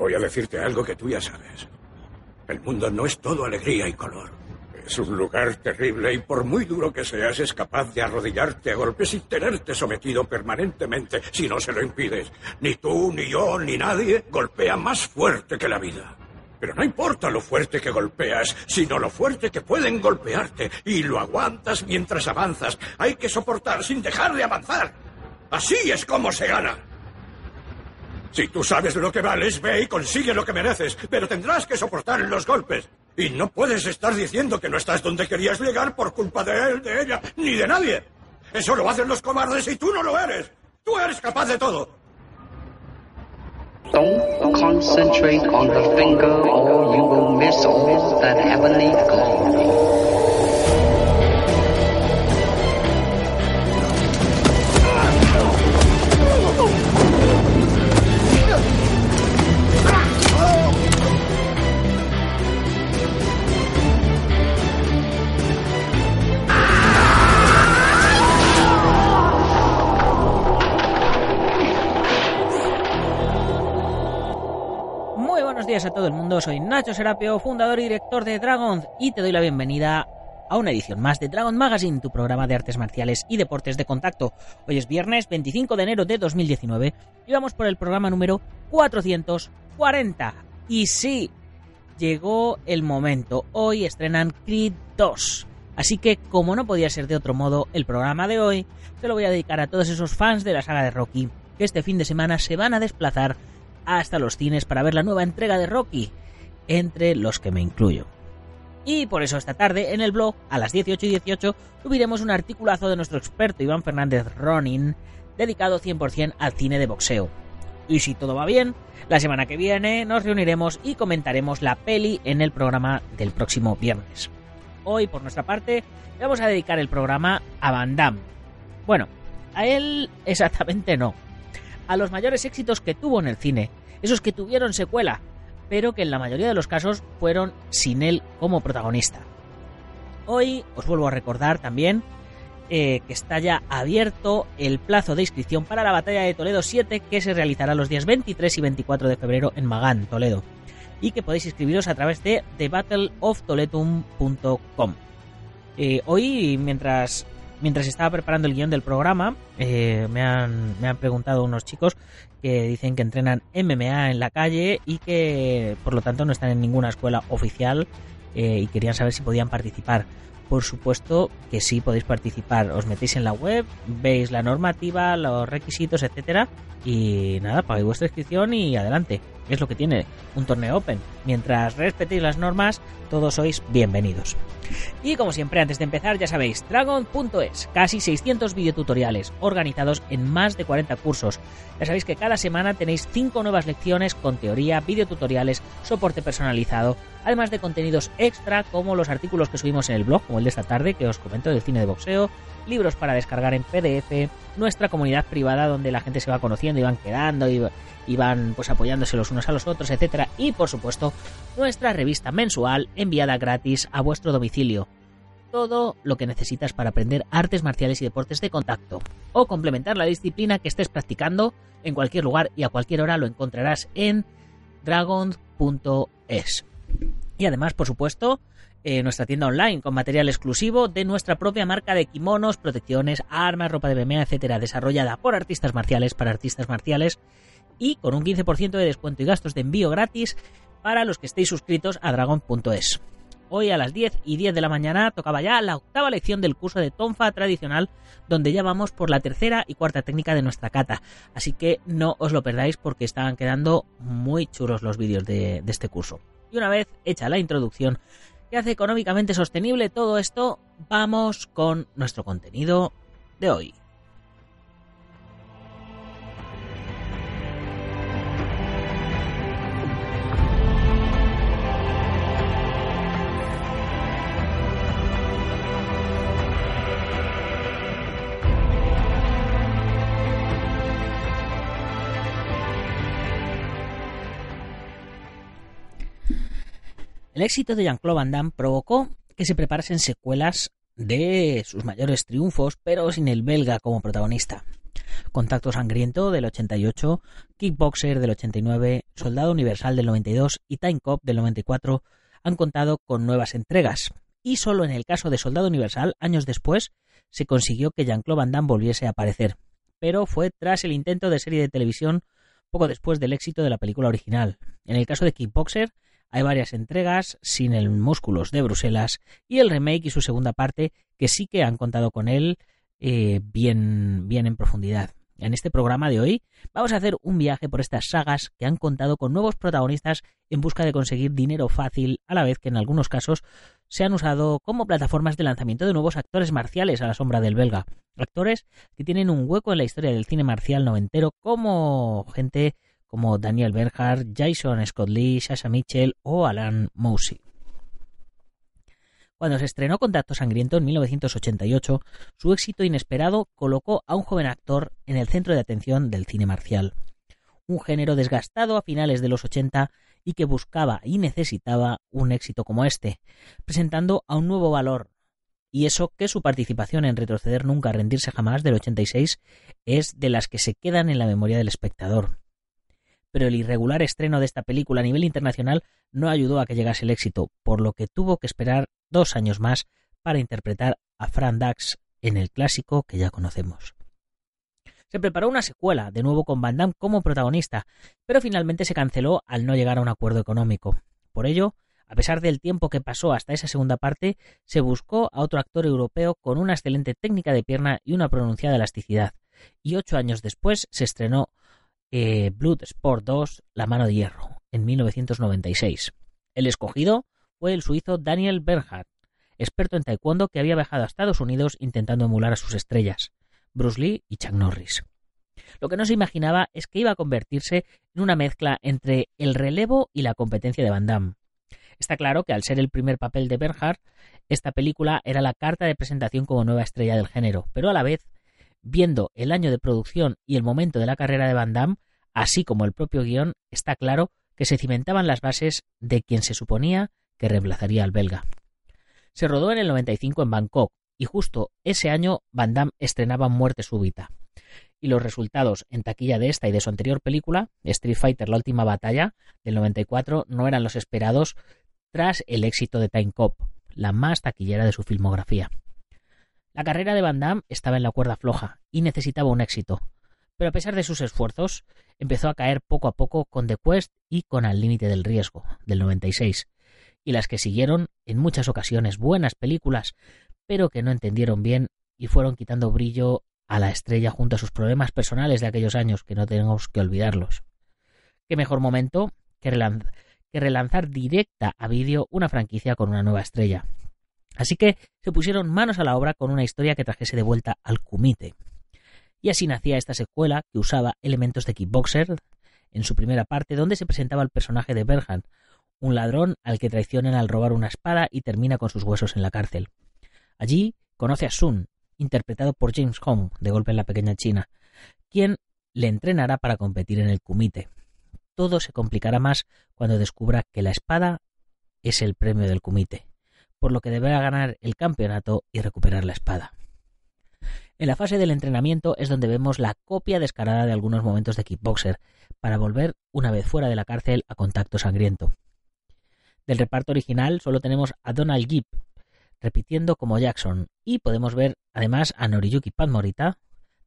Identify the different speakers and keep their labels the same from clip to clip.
Speaker 1: Voy a decirte algo que tú ya sabes. El mundo no es todo alegría y color. Es un lugar terrible y por muy duro que seas es capaz de arrodillarte a golpes y tenerte sometido permanentemente si no se lo impides. Ni tú, ni yo, ni nadie golpea más fuerte que la vida. Pero no importa lo fuerte que golpeas, sino lo fuerte que pueden golpearte. Y lo aguantas mientras avanzas. Hay que soportar sin dejar de avanzar. Así es como se gana. Si tú sabes lo que vales, ve y consigue lo que mereces, pero tendrás que soportar los golpes. Y no puedes estar diciendo que no estás donde querías llegar por culpa de él, de ella, ni de nadie. Eso lo hacen los cobardes y tú no lo eres. Tú eres capaz de todo.
Speaker 2: Don't concentrate on the finger or you will miss all that heavenly glow.
Speaker 3: Días a todo el mundo, soy Nacho Serapio, fundador y director de Dragon, y te doy la bienvenida a una edición más de Dragon Magazine, tu programa de artes marciales y deportes de contacto. Hoy es viernes 25 de enero de 2019 y vamos por el programa número 440. Y sí, llegó el momento, hoy estrenan Creed 2. Así que, como no podía ser de otro modo, el programa de hoy se lo voy a dedicar a todos esos fans de la saga de Rocky que este fin de semana se van a desplazar hasta los cines para ver la nueva entrega de Rocky, entre los que me incluyo. Y por eso esta tarde en el blog, a las 18 y 18, subiremos un articulazo de nuestro experto Iván Fernández Ronin, dedicado 100% al cine de boxeo. Y si todo va bien, la semana que viene nos reuniremos y comentaremos la peli en el programa del próximo viernes. Hoy, por nuestra parte, vamos a dedicar el programa a Van Damme. Bueno, a él exactamente no. A los mayores éxitos que tuvo en el cine, esos que tuvieron secuela, pero que en la mayoría de los casos fueron sin él como protagonista. Hoy os vuelvo a recordar también eh, que está ya abierto el plazo de inscripción para la batalla de Toledo 7 que se realizará los días 23 y 24 de febrero en Magán, Toledo, y que podéis inscribiros a través de thebattleoftoletum.com. Eh, hoy, mientras mientras estaba preparando el guion del programa, eh, me, han, me han preguntado unos chicos que dicen que entrenan MMA en la calle y que por lo tanto no están en ninguna escuela oficial eh, y querían saber si podían participar. Por supuesto que sí podéis participar. Os metéis en la web, veis la normativa, los requisitos, etcétera, y nada, pagáis vuestra inscripción y adelante. Es lo que tiene un torneo open. Mientras respetéis las normas, todos sois bienvenidos. Y como siempre, antes de empezar, ya sabéis, dragon.es, casi 600 videotutoriales organizados en más de 40 cursos. Ya sabéis que cada semana tenéis 5 nuevas lecciones con teoría, videotutoriales, soporte personalizado, además de contenidos extra como los artículos que subimos en el blog, como el de esta tarde que os comento del cine de boxeo, libros para descargar en PDF, nuestra comunidad privada donde la gente se va conociendo y van quedando y, van pues apoyándose los unos a los otros, etcétera, y por supuesto nuestra revista mensual enviada gratis a vuestro domicilio. Todo lo que necesitas para aprender artes marciales y deportes de contacto o complementar la disciplina que estés practicando en cualquier lugar y a cualquier hora lo encontrarás en dragon.es. Y además, por supuesto, nuestra tienda online con material exclusivo de nuestra propia marca de kimonos, protecciones, armas, ropa de BMA, etcétera, desarrollada por artistas marciales para artistas marciales y con un 15% de descuento y gastos de envío gratis para los que estéis suscritos a dragon.es. Hoy a las 10 y 10 de la mañana tocaba ya la octava lección del curso de Tonfa tradicional, donde ya vamos por la tercera y cuarta técnica de nuestra kata. Así que no os lo perdáis porque estaban quedando muy chulos los vídeos de, de este curso. Y una vez hecha la introducción, que hace económicamente sostenible todo esto, vamos con nuestro contenido de hoy. El éxito de Jean-Claude Van Damme provocó que se preparasen secuelas de sus mayores triunfos, pero sin el belga como protagonista. Contacto Sangriento del 88, Kickboxer del 89, Soldado Universal del 92 y Time Cop del 94 han contado con nuevas entregas. Y solo en el caso de Soldado Universal, años después, se consiguió que Jean-Claude Van Damme volviese a aparecer. Pero fue tras el intento de serie de televisión poco después del éxito de la película original. En el caso de Kickboxer, hay varias entregas sin el Músculos de Bruselas y el remake y su segunda parte que sí que han contado con él eh, bien, bien en profundidad. En este programa de hoy vamos a hacer un viaje por estas sagas que han contado con nuevos protagonistas en busca de conseguir dinero fácil, a la vez que en algunos casos se han usado como plataformas de lanzamiento de nuevos actores marciales a la sombra del belga. Actores que tienen un hueco en la historia del cine marcial noventero como gente como Daniel Bernhardt, Jason Scott Lee, Sasha Mitchell o Alan Mousy. Cuando se estrenó Contacto Sangriento en 1988, su éxito inesperado colocó a un joven actor en el centro de atención del cine marcial. Un género desgastado a finales de los 80 y que buscaba y necesitaba un éxito como este, presentando a un nuevo valor. Y eso que su participación en Retroceder Nunca Rendirse Jamás del 86 es de las que se quedan en la memoria del espectador pero el irregular estreno de esta película a nivel internacional no ayudó a que llegase el éxito, por lo que tuvo que esperar dos años más para interpretar a Fran Dax en el clásico que ya conocemos. Se preparó una secuela, de nuevo con Van Damme como protagonista, pero finalmente se canceló al no llegar a un acuerdo económico. Por ello, a pesar del tiempo que pasó hasta esa segunda parte, se buscó a otro actor europeo con una excelente técnica de pierna y una pronunciada elasticidad, y ocho años después se estrenó eh, Blood Sport 2, La mano de hierro, en 1996. El escogido fue el suizo Daniel Bernhardt, experto en taekwondo que había viajado a Estados Unidos intentando emular a sus estrellas, Bruce Lee y Chuck Norris. Lo que no se imaginaba es que iba a convertirse en una mezcla entre el relevo y la competencia de Van Damme. Está claro que al ser el primer papel de Bernhardt, esta película era la carta de presentación como nueva estrella del género, pero a la vez viendo el año de producción y el momento de la carrera de Van Damme, así como el propio guion, está claro que se cimentaban las bases de quien se suponía que reemplazaría al belga. Se rodó en el 95 en Bangkok y justo ese año Van Damme estrenaba Muerte Súbita. Y los resultados en taquilla de esta y de su anterior película, Street Fighter La Última Batalla, del 94, no eran los esperados tras el éxito de Time Cop, la más taquillera de su filmografía. La carrera de Van Damme estaba en la cuerda floja y necesitaba un éxito, pero a pesar de sus esfuerzos, empezó a caer poco a poco con The Quest y con Al límite del riesgo, del 96, y las que siguieron, en muchas ocasiones buenas películas, pero que no entendieron bien y fueron quitando brillo a la estrella junto a sus problemas personales de aquellos años, que no tenemos que olvidarlos. ¿Qué mejor momento que, relanzar directa a vídeo una franquicia con una nueva estrella? Así que se pusieron manos a la obra con una historia que trajese de vuelta al Kumite. Y así nacía esta secuela que usaba elementos de Kickboxer en su primera parte, donde se presentaba el personaje de Berhan, un ladrón al que traicionan al robar una espada y termina con sus huesos en la cárcel. Allí conoce a Sun, interpretado por James Hong, de golpe en la pequeña China, quien le entrenará para competir en el Kumite. Todo se complicará más cuando descubra que la espada es el premio del Kumite por lo que deberá ganar el campeonato y recuperar la espada. En la fase del entrenamiento es donde vemos la copia descarada de algunos momentos de Kickboxer, para volver, una vez fuera de la cárcel, a contacto sangriento. Del reparto original solo tenemos a Donald Gibb, repitiendo como Jackson, y podemos ver además a Noriyuki Padmorita,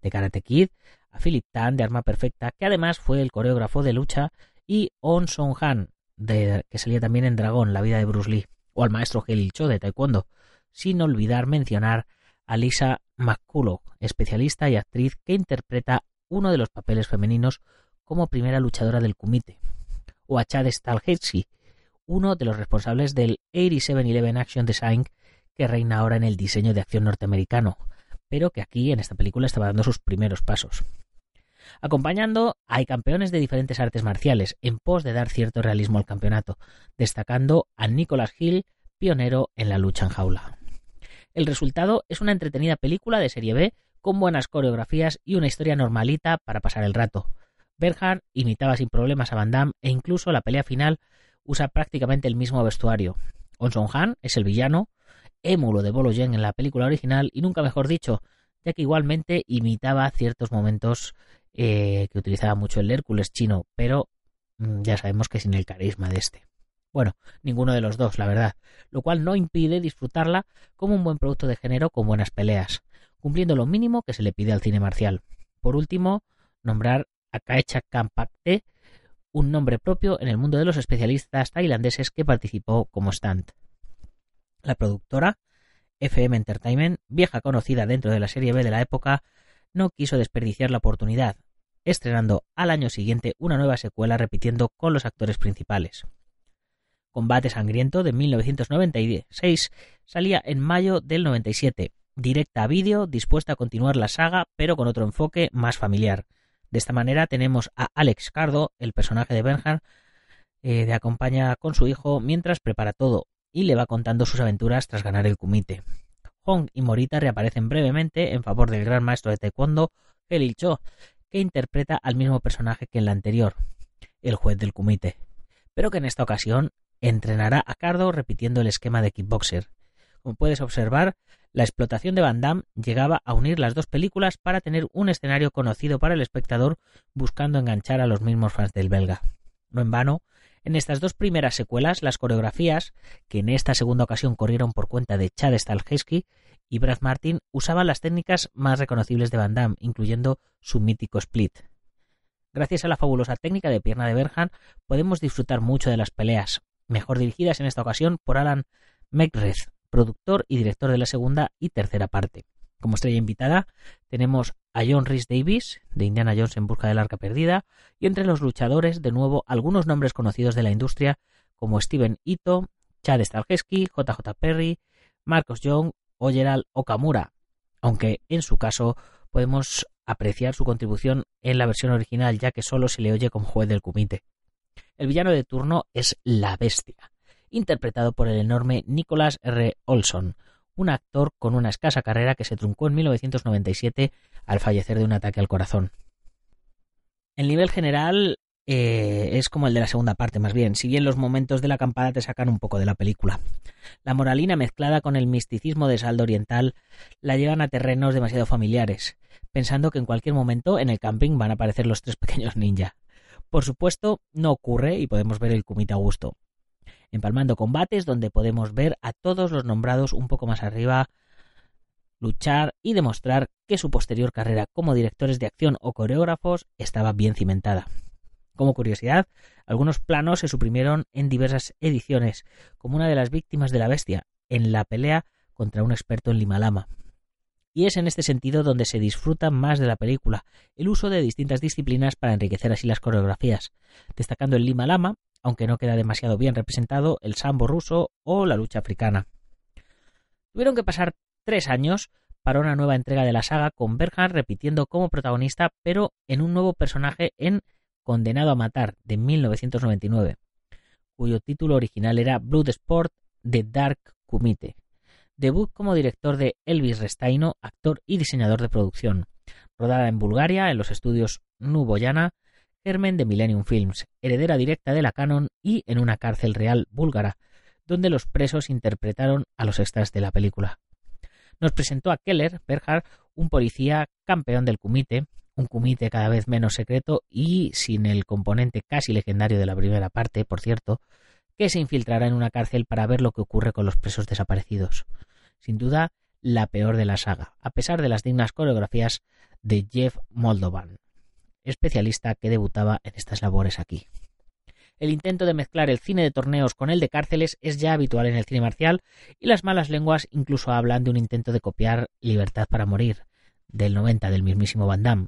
Speaker 3: de Karate Kid, a Philip Tan, de Arma Perfecta, que además fue el coreógrafo de lucha, y On Song Han, de, que salía también en Dragón, la vida de Bruce Lee o al maestro Helil Cho de Taekwondo, sin olvidar mencionar a Lisa McCullough, especialista y actriz que interpreta uno de los papeles femeninos como primera luchadora del Kumite, o a Chad Stahelski, uno de los responsables del 8711 Action Design que reina ahora en el diseño de acción norteamericano, pero que aquí en esta película estaba dando sus primeros pasos. Acompañando hay campeones de diferentes artes marciales en pos de dar cierto realismo al campeonato, destacando a Nicholas Hill, pionero en la lucha en jaula. El resultado es una entretenida película de serie B con buenas coreografías y una historia normalita para pasar el rato. Berhard imitaba sin problemas a Van Damme e incluso la pelea final usa prácticamente el mismo vestuario. Onson Han es el villano, émulo de Bolo Yen en la película original y nunca mejor dicho, ya que igualmente imitaba ciertos momentos eh, que utilizaba mucho el Hércules chino, pero mm, ya sabemos que sin el carisma de este. Bueno, ninguno de los dos, la verdad, lo cual no impide disfrutarla como un buen producto de género con buenas peleas, cumpliendo lo mínimo que se le pide al cine marcial. Por último, nombrar a Kaecha Kampakte, un nombre propio en el mundo de los especialistas tailandeses que participó como stand. La productora, FM Entertainment, vieja conocida dentro de la serie B de la época, no quiso desperdiciar la oportunidad, estrenando al año siguiente una nueva secuela repitiendo con los actores principales. Combate Sangriento de 1996 salía en mayo del 97, directa a vídeo, dispuesta a continuar la saga, pero con otro enfoque más familiar. De esta manera tenemos a Alex Cardo, el personaje de Bernhard, eh, de acompaña con su hijo mientras prepara todo y le va contando sus aventuras tras ganar el kumite. Hong y Morita reaparecen brevemente en favor del gran maestro de taekwondo, Helil Cho, que interpreta al mismo personaje que en la anterior, el juez del kumite, pero que en esta ocasión entrenará a Cardo repitiendo el esquema de kickboxer. Como puedes observar, la explotación de Van Damme llegaba a unir las dos películas para tener un escenario conocido para el espectador buscando enganchar a los mismos fans del belga. No en vano, en estas dos primeras secuelas, las coreografías, que en esta segunda ocasión corrieron por cuenta de Chad Stahelski y Brad Martin, usaban las técnicas más reconocibles de Van Damme, incluyendo su mítico split. Gracias a la fabulosa técnica de pierna de Berhan, podemos disfrutar mucho de las peleas, mejor dirigidas en esta ocasión por Alan McReth, productor y director de la segunda y tercera parte. Como estrella invitada tenemos a John Rhys Davis, de Indiana Jones en busca del arca perdida, y entre los luchadores, de nuevo, algunos nombres conocidos de la industria como Steven Ito, Chad Stahelski, JJ Perry, Marcos Young o Gerald Okamura, aunque en su caso podemos apreciar su contribución en la versión original ya que solo se le oye como juez del comité. El villano de turno es la bestia, interpretado por el enorme Nicholas R. Olson, un actor con una escasa carrera que se truncó en 1997 al fallecer de un ataque al corazón. El nivel general eh, es como el de la segunda parte, más bien, si bien los momentos de la acampada te sacan un poco de la película. La moralina mezclada con el misticismo de saldo oriental la llevan a terrenos demasiado familiares, pensando que en cualquier momento en el camping van a aparecer los tres pequeños ninja. Por supuesto, no ocurre y podemos ver el kumite a gusto. Empalmando combates donde podemos ver a todos los nombrados un poco más arriba luchar y demostrar que su posterior carrera como directores de acción o coreógrafos estaba bien cimentada. Como curiosidad, algunos planos se suprimieron en diversas ediciones, como una de las víctimas de la bestia, en la pelea contra un experto en Limalama y es en este sentido donde se disfruta más de la película, el uso de distintas disciplinas para enriquecer así las coreografías, destacando el Lima Lama, aunque no queda demasiado bien representado, el sambo ruso o la lucha africana. Tuvieron que pasar tres años para una nueva entrega de la saga con Berhan repitiendo como protagonista, pero en un nuevo personaje en Condenado a Matar de 1999, cuyo título original era Bloodsport de Dark Kumite debut como director de Elvis Restaino, actor y diseñador de producción. Rodada en Bulgaria, en los estudios Nuboyana, germen de Millennium Films, heredera directa de la Canon y en una cárcel real búlgara, donde los presos interpretaron a los extras de la película. Nos presentó a Keller Berhard, un policía campeón del kumite, un kumite cada vez menos secreto y sin el componente casi legendario de la primera parte, por cierto, que se infiltrará en una cárcel para ver lo que ocurre con los presos desaparecidos. Sin duda, la peor de la saga, a pesar de las dignas coreografías de Jeff Moldovan, especialista que debutaba en estas labores aquí. El intento de mezclar el cine de torneos con el de cárceles es ya habitual en el cine marcial y las malas lenguas incluso hablan de un intento de copiar Libertad para Morir, del 90 del mismísimo Van Damme.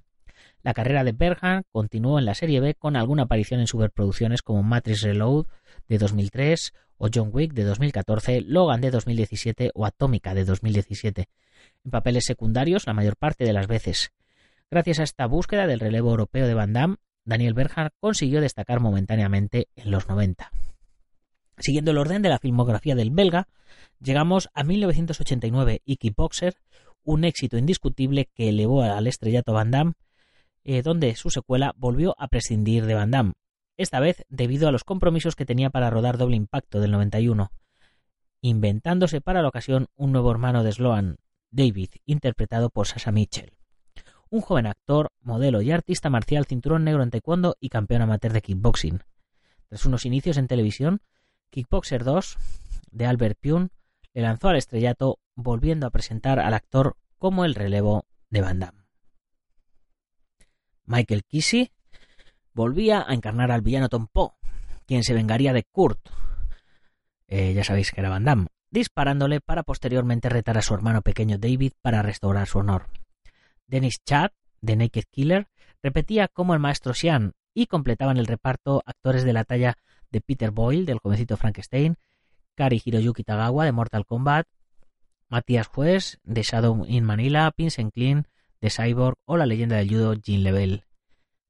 Speaker 3: La carrera de Berhan continuó en la serie B con alguna aparición en superproducciones como Matrix Reload de 2003 o John Wick de 2014, Logan de 2017 o Atómica de 2017, en papeles secundarios la mayor parte de las veces. Gracias a esta búsqueda del relevo europeo de Van Damme, Daniel Berhan consiguió destacar momentáneamente en los 90. Siguiendo el orden de la filmografía del belga, llegamos a 1989 y Kickboxer, un éxito indiscutible que elevó al estrellato Van Damme, eh, donde su secuela volvió a prescindir de Van Damme, esta vez debido a los compromisos que tenía para rodar Doble Impacto del 91, inventándose para la ocasión un nuevo hermano de Sloan, David, interpretado por Sasha Mitchell. Un joven actor, modelo y artista marcial cinturón negro en taekwondo y campeón amateur de kickboxing. Tras unos inicios en televisión, Kickboxer 2, de Albert Pune, le lanzó al estrellato volviendo a presentar al actor como el relevo de Van Damme. Michael Kissy volvía a encarnar al villano Tom Poe, quien se vengaría de Kurt, eh, ya sabéis que era Van Damme, disparándole para posteriormente retar a su hermano pequeño David para restaurar su honor. Dennis Chad, de Naked Killer, repetía como el maestro Xian y completaban el reparto actores de la talla de Peter Boyle, del jovencito Frankenstein, Kari Hiroyuki Tagawa, de Mortal Kombat, Matías Juez, de Shadow in Manila, Vincent Clean, de Cyborg o la leyenda del judo Jean Lebel.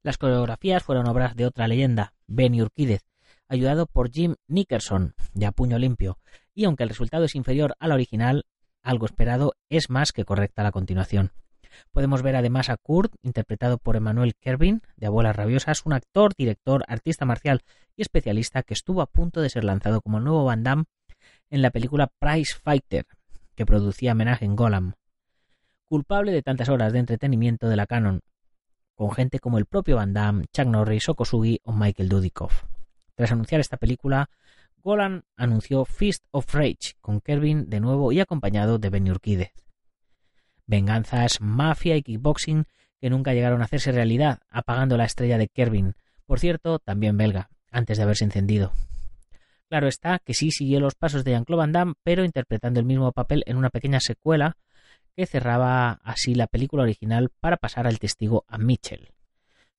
Speaker 3: Las coreografías fueron obras de otra leyenda, Benny Urquídez, ayudado por Jim Nickerson, de A Puño Limpio, y aunque el resultado es inferior al original, algo esperado es más que correcta la continuación. Podemos ver además a Kurt, interpretado por Emmanuel Kervin, de Abuelas Rabiosas, un actor, director, artista marcial y especialista que estuvo a punto de ser lanzado como nuevo Van Damme en la película Price Fighter, que producía homenaje en Golam. Culpable de tantas horas de entretenimiento de la canon, con gente como el propio Van Damme, Chuck Norris, Okosugi o Michael Dudikoff. Tras anunciar esta película, Golan anunció Fist of Rage con Kervin de nuevo y acompañado de Benny Urquídez. Venganzas, mafia y kickboxing que nunca llegaron a hacerse realidad, apagando la estrella de Kervin, por cierto, también belga, antes de haberse encendido. Claro está que sí siguió los pasos de Jean-Claude Van Damme, pero interpretando el mismo papel en una pequeña secuela que cerraba así la película original para pasar al testigo a Mitchell.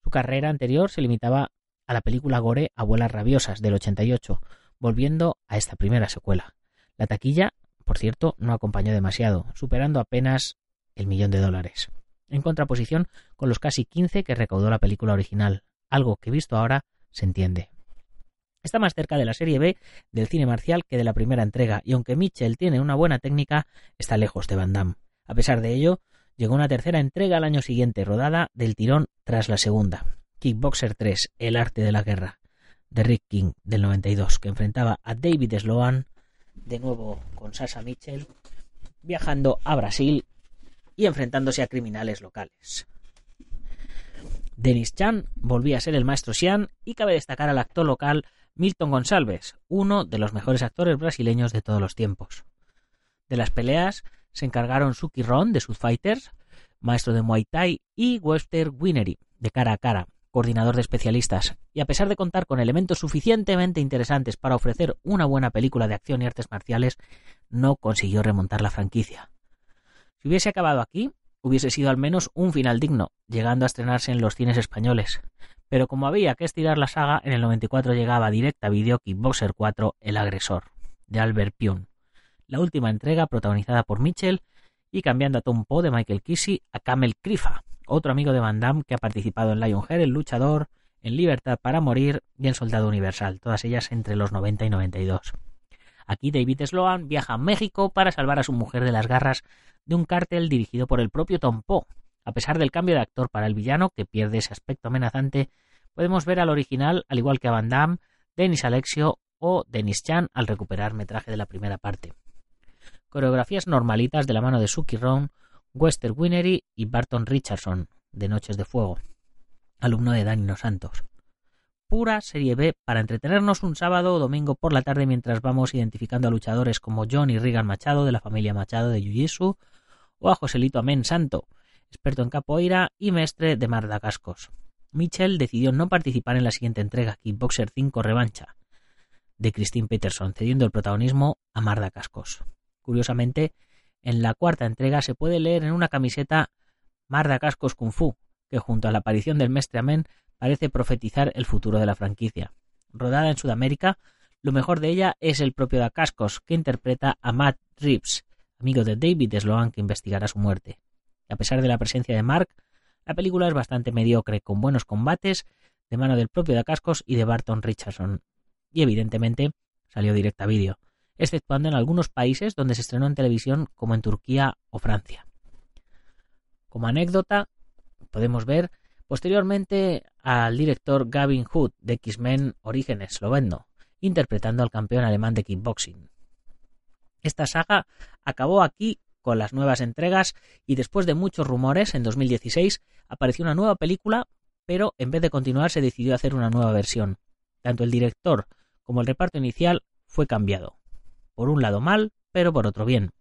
Speaker 3: Su carrera anterior se limitaba a la película Gore Abuelas Rabiosas del 88, volviendo a esta primera secuela. La taquilla, por cierto, no acompañó demasiado, superando apenas el millón de dólares, en contraposición con los casi 15 que recaudó la película original, algo que visto ahora se entiende. Está más cerca de la serie B del cine marcial que de la primera entrega, y aunque Mitchell tiene una buena técnica, está lejos de Van Damme. A pesar de ello, llegó una tercera entrega al año siguiente, rodada del tirón tras la segunda. Kickboxer 3, El arte de la guerra, de Rick King, del 92, que enfrentaba a David Sloan, de nuevo con Sasha Mitchell, viajando a Brasil y enfrentándose a criminales locales. Dennis Chan volvía a ser el maestro Xian y cabe destacar al actor local Milton Gonçalves, uno de los mejores actores brasileños de todos los tiempos. De las peleas se encargaron Suki Ron de South Fighters, maestro de Muay Thai, y Webster Winery de cara a cara, coordinador de especialistas, y a pesar de contar con elementos suficientemente interesantes para ofrecer una buena película de acción y artes marciales, no consiguió remontar la franquicia. Si hubiese acabado aquí, hubiese sido al menos un final digno, llegando a estrenarse en los cines españoles. Pero como había que estirar la saga, en el 94 llegaba directa a video Kickboxer 4 El agresor, de Albert Pune la última entrega protagonizada por Mitchell y cambiando a Tom Poe de Michael Kissy a Camel Crifa, otro amigo de Van Damme que ha participado en Lionheart, El Luchador, en Libertad para Morir y en Soldado Universal, todas ellas entre los 90 y 92. Aquí David Sloan viaja a México para salvar a su mujer de las garras de un cártel dirigido por el propio Tom Poe. A pesar del cambio de actor para el villano, que pierde ese aspecto amenazante, podemos ver al original, al igual que a Van Damme, Dennis Alexio o Dennis Chan al recuperar metraje de la primera parte coreografías normalitas de la mano de Suki Ron, Wester Winery y Barton Richardson, de Noches de Fuego, alumno de Danino Santos. Pura serie B para entretenernos un sábado o domingo por la tarde mientras vamos identificando a luchadores como John y Regan Machado de la familia Machado de Jiu-Jitsu o a Joselito Amén Santo, experto en capoeira y mestre de Mardacascos. Mitchell decidió no participar en la siguiente entrega, Kickboxer 5 Revancha, de Christine Peterson, cediendo el protagonismo a Mardacascos. Curiosamente, en la cuarta entrega se puede leer en una camiseta Marda Cascos Kung Fu, que junto a la aparición del Mestre Amén parece profetizar el futuro de la franquicia. Rodada en Sudamérica, lo mejor de ella es el propio Da Cascos, que interpreta a Matt Reeves, amigo de David Sloan que investigará su muerte. a pesar de la presencia de Mark, la película es bastante mediocre, con buenos combates de mano del propio Da Cascos y de Barton Richardson. Y evidentemente salió directa a vídeo exceptuando en algunos países donde se estrenó en televisión como en Turquía o Francia. Como anécdota, podemos ver Posteriormente al director Gavin Hood de X-Men Origen Esloveno, interpretando al campeón alemán de kickboxing. Esta saga acabó aquí con las nuevas entregas y después de muchos rumores, en 2016 apareció una nueva película, pero en vez de continuar se decidió hacer una nueva versión. Tanto el director como el reparto inicial fue cambiado. Por un lado mal, pero por otro bien.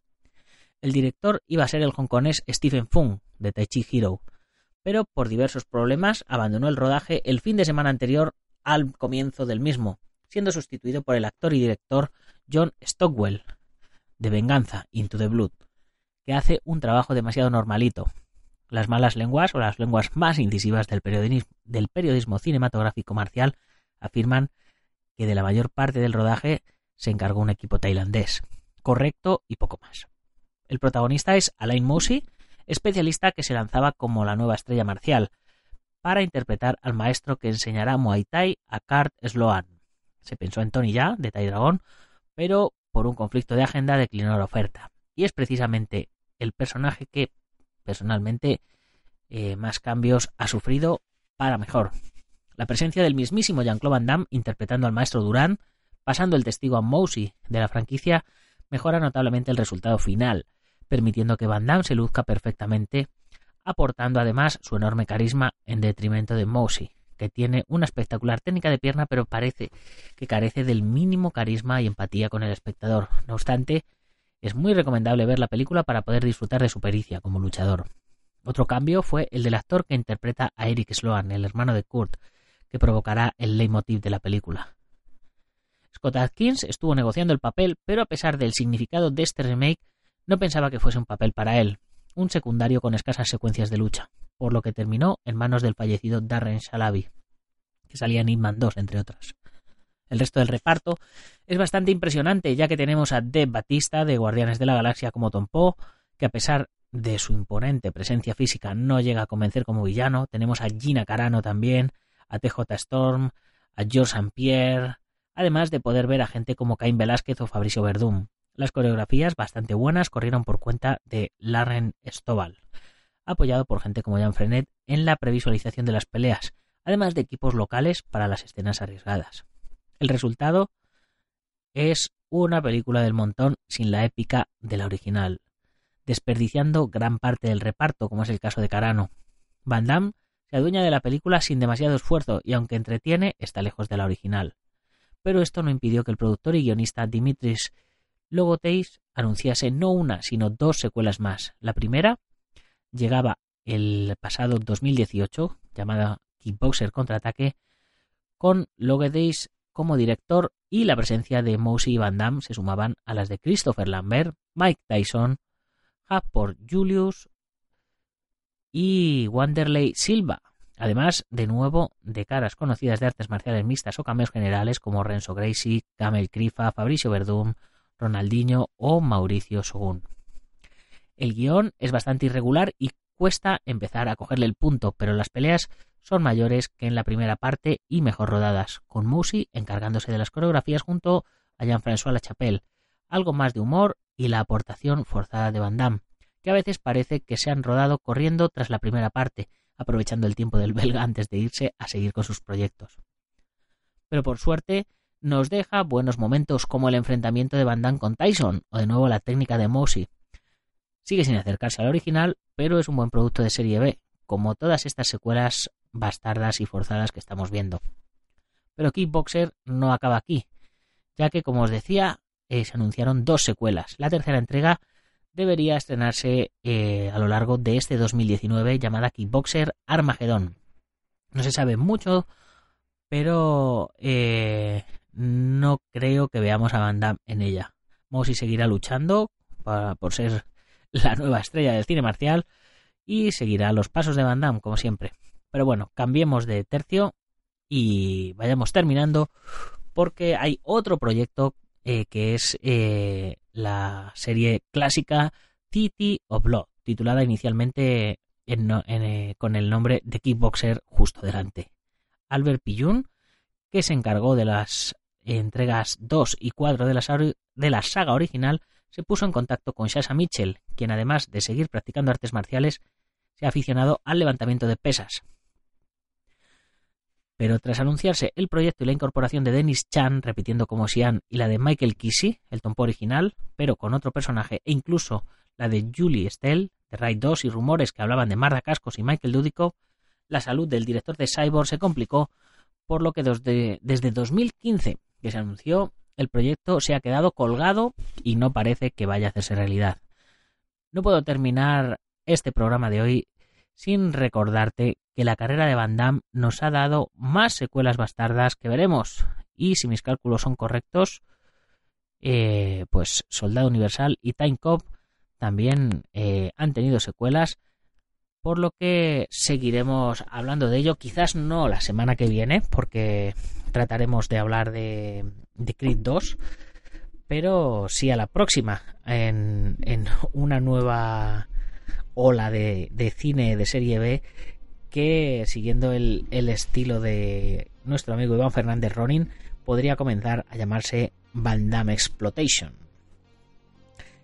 Speaker 3: El director iba a ser el hongkonés Stephen Fung, de Tai Chi Hero, pero por diversos problemas abandonó el rodaje el fin de semana anterior al comienzo del mismo, siendo sustituido por el actor y director John Stockwell, de Venganza, Into the Blood, que hace un trabajo demasiado normalito. Las malas lenguas o las lenguas más incisivas del periodismo, del periodismo cinematográfico marcial afirman que de la mayor parte del rodaje se encargó un equipo tailandés, correcto y poco más. El protagonista es Alain Mousy, especialista que se lanzaba como la nueva estrella marcial, para interpretar al maestro que enseñará Muay Thai a Kurt Sloan. Se pensó en Tony Ya, de Tai Dragon, pero por un conflicto de agenda declinó la oferta. Y es precisamente el personaje que, personalmente, eh, más cambios ha sufrido para mejor. La presencia del mismísimo Jean-Claude Van Damme interpretando al maestro Durán, pasando el testigo a Mousy de la franquicia, mejora notablemente el resultado final, permitiendo que Van Damme se luzca perfectamente, aportando además su enorme carisma en detrimento de Mousy, que tiene una espectacular técnica de pierna, pero parece que carece del mínimo carisma y empatía con el espectador. No obstante, es muy recomendable ver la película para poder disfrutar de su pericia como luchador. Otro cambio fue el del actor que interpreta a Eric Sloan, el hermano de Kurt, que provocará el leitmotiv de la película. Scott Atkins estuvo negociando el papel, pero a pesar del significado de este remake, no pensaba que fuese un papel para él, un secundario con escasas secuencias de lucha, por lo que terminó en manos del fallecido Darren Shalabi, que salía en Hitman 2, entre otras. El resto del reparto es bastante impresionante, ya que tenemos a Deb Batista de Guardianes de la Galaxia como Tom Poe, que a pesar de su imponente presencia física no llega a convencer como villano. Tenemos a Gina Carano también, a TJ Storm, a George St. Pierre, además de poder ver a gente como Cain Velázquez o Fabricio Verdún. Las coreografías, bastante buenas, corrieron por cuenta de Larren Stovall, apoyado por gente como Jan Frenet en la previsualización de las peleas, además de equipos locales para las escenas arriesgadas. El resultado es una película del montón sin la épica de la original, desperdiciando gran parte del reparto, como es el caso de Carano. Van Damme se adueña de la película sin demasiado esfuerzo y aunque entretiene, está lejos de la original. Pero esto no impidió que el productor y guionista Dimitris Logoteis anunciase no una, sino dos secuelas más. La primera llegaba el pasado 2018, llamada Kickboxer Contraataque, con Logoteis como director y la presencia de Mousy y Van Damme se sumaban a las de Christopher Lambert, Mike Tyson, por Julius y Wanderley Silva, además de nuevo de caras conocidas de artes marciales mixtas o cameos generales como Renzo Gracie, Camel Crifa, Fabricio Verdum, Ronaldinho o Mauricio Sogun. El guion es bastante irregular y cuesta empezar a cogerle el punto, pero las peleas son mayores que en la primera parte y mejor rodadas, con Musi encargándose de las coreografías junto a Jean-François Lachapelle, algo más de humor y la aportación forzada de Van Damme, que a veces parece que se han rodado corriendo tras la primera parte, aprovechando el tiempo del belga antes de irse a seguir con sus proyectos. Pero por suerte nos deja buenos momentos como el enfrentamiento de Van Damme con Tyson o de nuevo la técnica de Mosi. Sigue sin acercarse al original, pero es un buen producto de serie B, como todas estas secuelas bastardas y forzadas que estamos viendo. Pero Kickboxer no acaba aquí, ya que, como os decía, eh, se anunciaron dos secuelas. La tercera entrega debería estrenarse eh, a lo largo de este 2019 llamada Kickboxer Armageddon. No se sabe mucho, pero eh, no creo que veamos a Van Damme en ella. Mosi seguirá luchando por ser la nueva estrella del cine marcial y seguirá los pasos de Van Damme, como siempre. Pero bueno, cambiemos de tercio y vayamos terminando porque hay otro proyecto eh, que es eh, la serie clásica City of Blood, titulada inicialmente eh, con el nombre de Kickboxer justo delante. Albert Pillun, que se encargó de las entregas 2 y 4 de la, saga original, se puso en contacto con Shasha Mitchell, quien además de seguir practicando artes marciales, se ha aficionado al levantamiento de pesas, Pero tras anunciarse el proyecto y la incorporación de Dennis Chan, repitiendo como Xian, y la de Michael Kissy, el tompo original, pero con otro personaje, e incluso la de Julie Estelle, de Raid 2 y rumores que hablaban de Marda Cascos y Michael Dudikoff, la salud del director de Cyborg se complicó, por lo que desde, desde 2015 que se anunció, el proyecto se ha quedado colgado y no parece que vaya a hacerse realidad. No puedo terminar este programa de hoy sin recordarte que la carrera de Van Damme nos ha dado más secuelas bastardas que veremos. Y si mis cálculos son correctos, eh, pues Soldado Universal y Time Cop también eh, han tenido secuelas, por lo que seguiremos hablando de ello, quizás no la semana que viene, porque trataremos de hablar de, Creed 2, pero sí a la próxima, en, una nueva ola de, cine de serie B que, siguiendo el, estilo de nuestro amigo Iván Fernández Ronin, podría comenzar a llamarse Van Exploitation.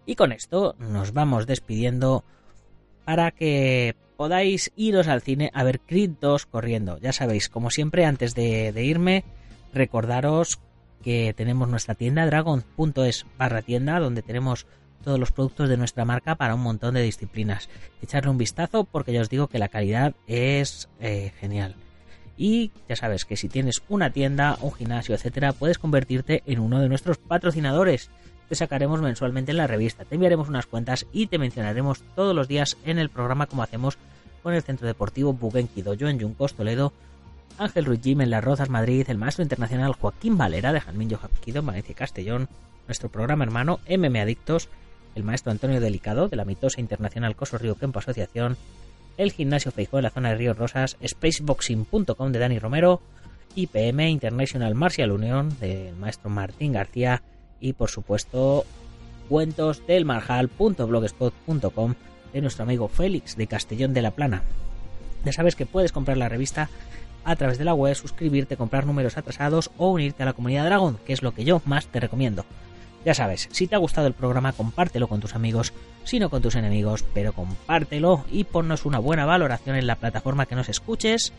Speaker 3: Y con esto nos vamos despidiendo para que podáis iros al cine a ver Creed 2 corriendo. Ya sabéis, como siempre, antes de, irme, recordaros que tenemos nuestra tienda dragon.es barra tienda donde tenemos todos los productos de nuestra marca para un montón de disciplinas. Echarle un vistazo porque ya os digo que la calidad es eh, genial. Y ya sabes que si tienes una tienda, un gimnasio, etcétera, puedes convertirte en uno de nuestros patrocinadores. Te sacaremos mensualmente en la revista, te enviaremos unas cuentas y te mencionaremos todos los días en el programa como hacemos con el Centro Deportivo Bugenki yo en Yuncos, Toledo, Ángel Ruiz Jim en Las Rozas, Madrid, el maestro internacional Joaquín Valera de Jalmillo Japquido en Valencia Castellón, nuestro programa hermano MM Adictos, el maestro Antonio Delicado de la mitosa internacional Coso Río Kempo Asociación, el gimnasio Feijó de la zona de Ríos Rosas, spaceboxing.com de Dani Romero, IPM International Martial Union del maestro Martín García. Y por supuesto del marjal.blogspot.com de nuestro amigo Félix de Castellón de la Plana. Ya sabes que puedes comprar la revista a través de la web, suscribirte, comprar números atrasados o unirte a la comunidad Dragon, que es lo que yo más te recomiendo. Ya sabes, si te ha gustado el programa, compártelo con tus amigos, si no con tus enemigos, pero compártelo y ponnos una buena valoración en la plataforma que nos escuches.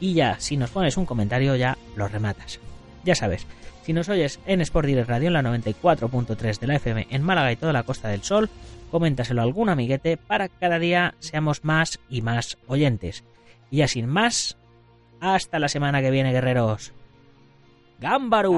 Speaker 3: Y ya, si nos pones un comentario, ya lo rematas. Ya sabes, si nos oyes en Sport Direct Radio en la 94.3 de la FM en Málaga y toda la Costa del Sol, coméntaselo a algún amiguete para que cada día seamos más y más oyentes. Y ya sin más, hasta la semana que viene, guerreros. Gámbaru.